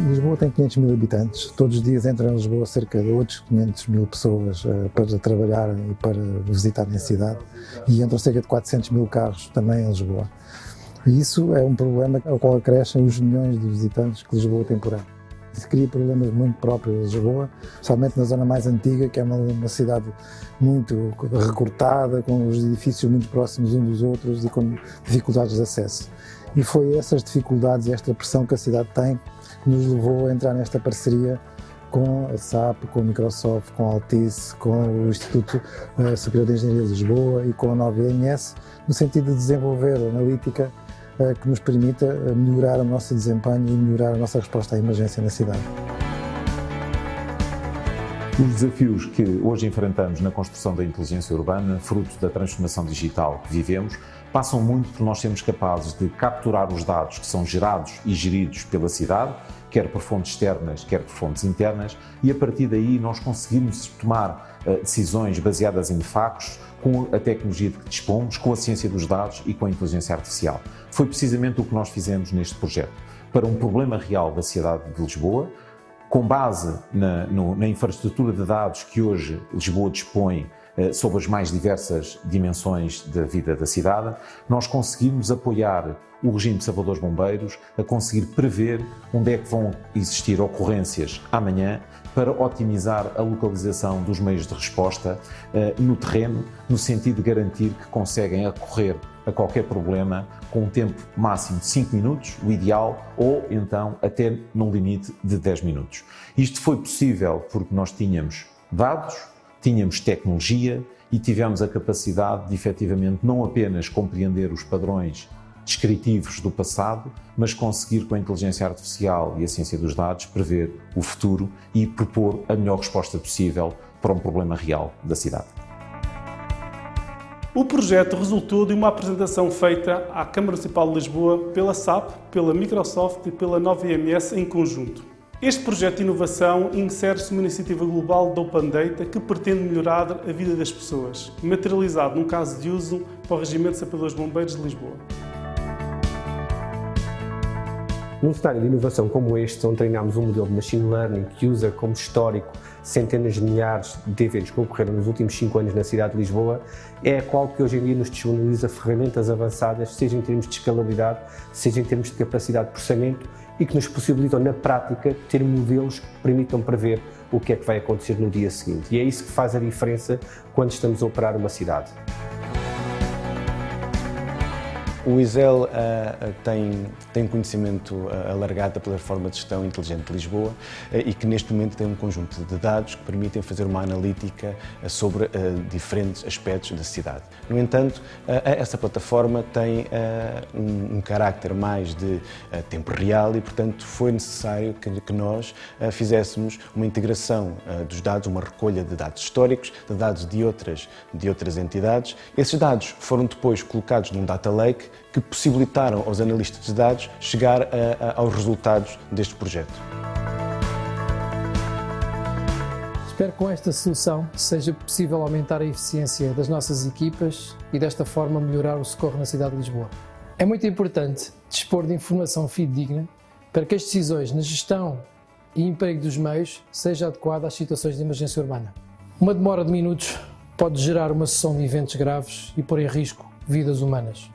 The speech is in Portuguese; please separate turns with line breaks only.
Lisboa tem 500 mil habitantes. Todos os dias entram em Lisboa cerca de outros 500 mil pessoas uh, para trabalhar e para visitarem a cidade. E entram cerca de 400 mil carros também em Lisboa. E isso é um problema ao qual acrescem os milhões de visitantes que Lisboa tem por ano. Isso cria problemas muito próprios de Lisboa, especialmente na zona mais antiga, que é uma, uma, cidade muito recortada, com os edifícios muito próximos uns dos outros e com dificuldades de acesso. E foi essas dificuldades e esta pressão que a cidade tem que nos levou a entrar nesta parceria com a SAP, com a Microsoft, com a Altice, com o Instituto eh, Superior de Engenharia de Lisboa e com a nova INS, no sentido de desenvolver analítica que nos permita eh, melhorar o nosso desempenho e melhorar a nossa resposta à emergência na cidade.
Os desafios que hoje enfrentamos na construção da inteligência urbana, fruto da transformação digital que vivemos, passam muito por nós sermos capazes de capturar os dados que são gerados e geridos pela cidade, quer por fontes externas, quer por fontes internas, e a partir daí nós conseguimos tomar uh, decisões baseadas em factos, com a tecnologia de que dispomos, com a ciência dos dados e com a inteligência artificial. Foi precisamente o que nós fizemos neste projeto. Para um problema real da cidade de Lisboa, com base na, no, na infraestrutura de dados que hoje Lisboa dispõe eh, sobre as mais diversas dimensões da vida da cidade, nós conseguimos apoiar o regime de salvadores bombeiros a conseguir prever onde é que vão existir ocorrências amanhã para otimizar a localização dos meios de resposta uh, no terreno, no sentido de garantir que conseguem acorrer a qualquer problema com um tempo máximo de 5 minutos, o ideal, ou então até num limite de 10 minutos. Isto foi possível porque nós tínhamos dados, tínhamos tecnologia e tivemos a capacidade de efetivamente não apenas compreender os padrões descritivos do passado, mas conseguir com a inteligência artificial e a ciência dos dados prever o futuro e propor a melhor resposta possível para um problema real da cidade.
O projeto resultou de uma apresentação feita à Câmara Municipal de Lisboa pela SAP, pela Microsoft e pela Nova IMS em conjunto. Este projeto de inovação insere-se numa iniciativa global da Open Data que pretende melhorar a vida das pessoas, materializado num caso de uso para o Regimento de Sapadores Bombeiros de Lisboa.
Num cenário de inovação como este, onde treinamos um modelo de machine learning que usa como histórico centenas de milhares de eventos que ocorreram nos últimos cinco anos na cidade de Lisboa, é a qual que hoje em dia nos disponibiliza ferramentas avançadas, seja em termos de escalabilidade, seja em termos de capacidade de processamento e que nos possibilitam, na prática, ter modelos que permitam prever o que é que vai acontecer no dia seguinte. E é isso que faz a diferença quando estamos a operar uma cidade.
O ISEL uh, tem, tem conhecimento uh, alargado da plataforma de gestão inteligente de Lisboa uh, e que neste momento tem um conjunto de dados que permitem fazer uma analítica sobre diferentes aspectos da cidade. No entanto, essa plataforma tem um, um carácter mais de tempo real e, portanto, foi necessário que, que nós fizéssemos uma integração dos dados, uma recolha de dados históricos, de dados de outras, de outras entidades. Esses dados foram depois colocados num data lake que possibilitaram aos analistas de dados chegar a, a, aos resultados deste projeto.
Espero que com esta solução seja possível aumentar a eficiência das nossas equipas e desta forma melhorar o socorro na cidade de Lisboa. É muito importante dispor de informação fidedigna para que as decisões na gestão e emprego dos meios seja adequada às situações de emergência urbana. Uma demora de minutos pode gerar uma sessão de eventos graves e pôr em risco vidas humanas.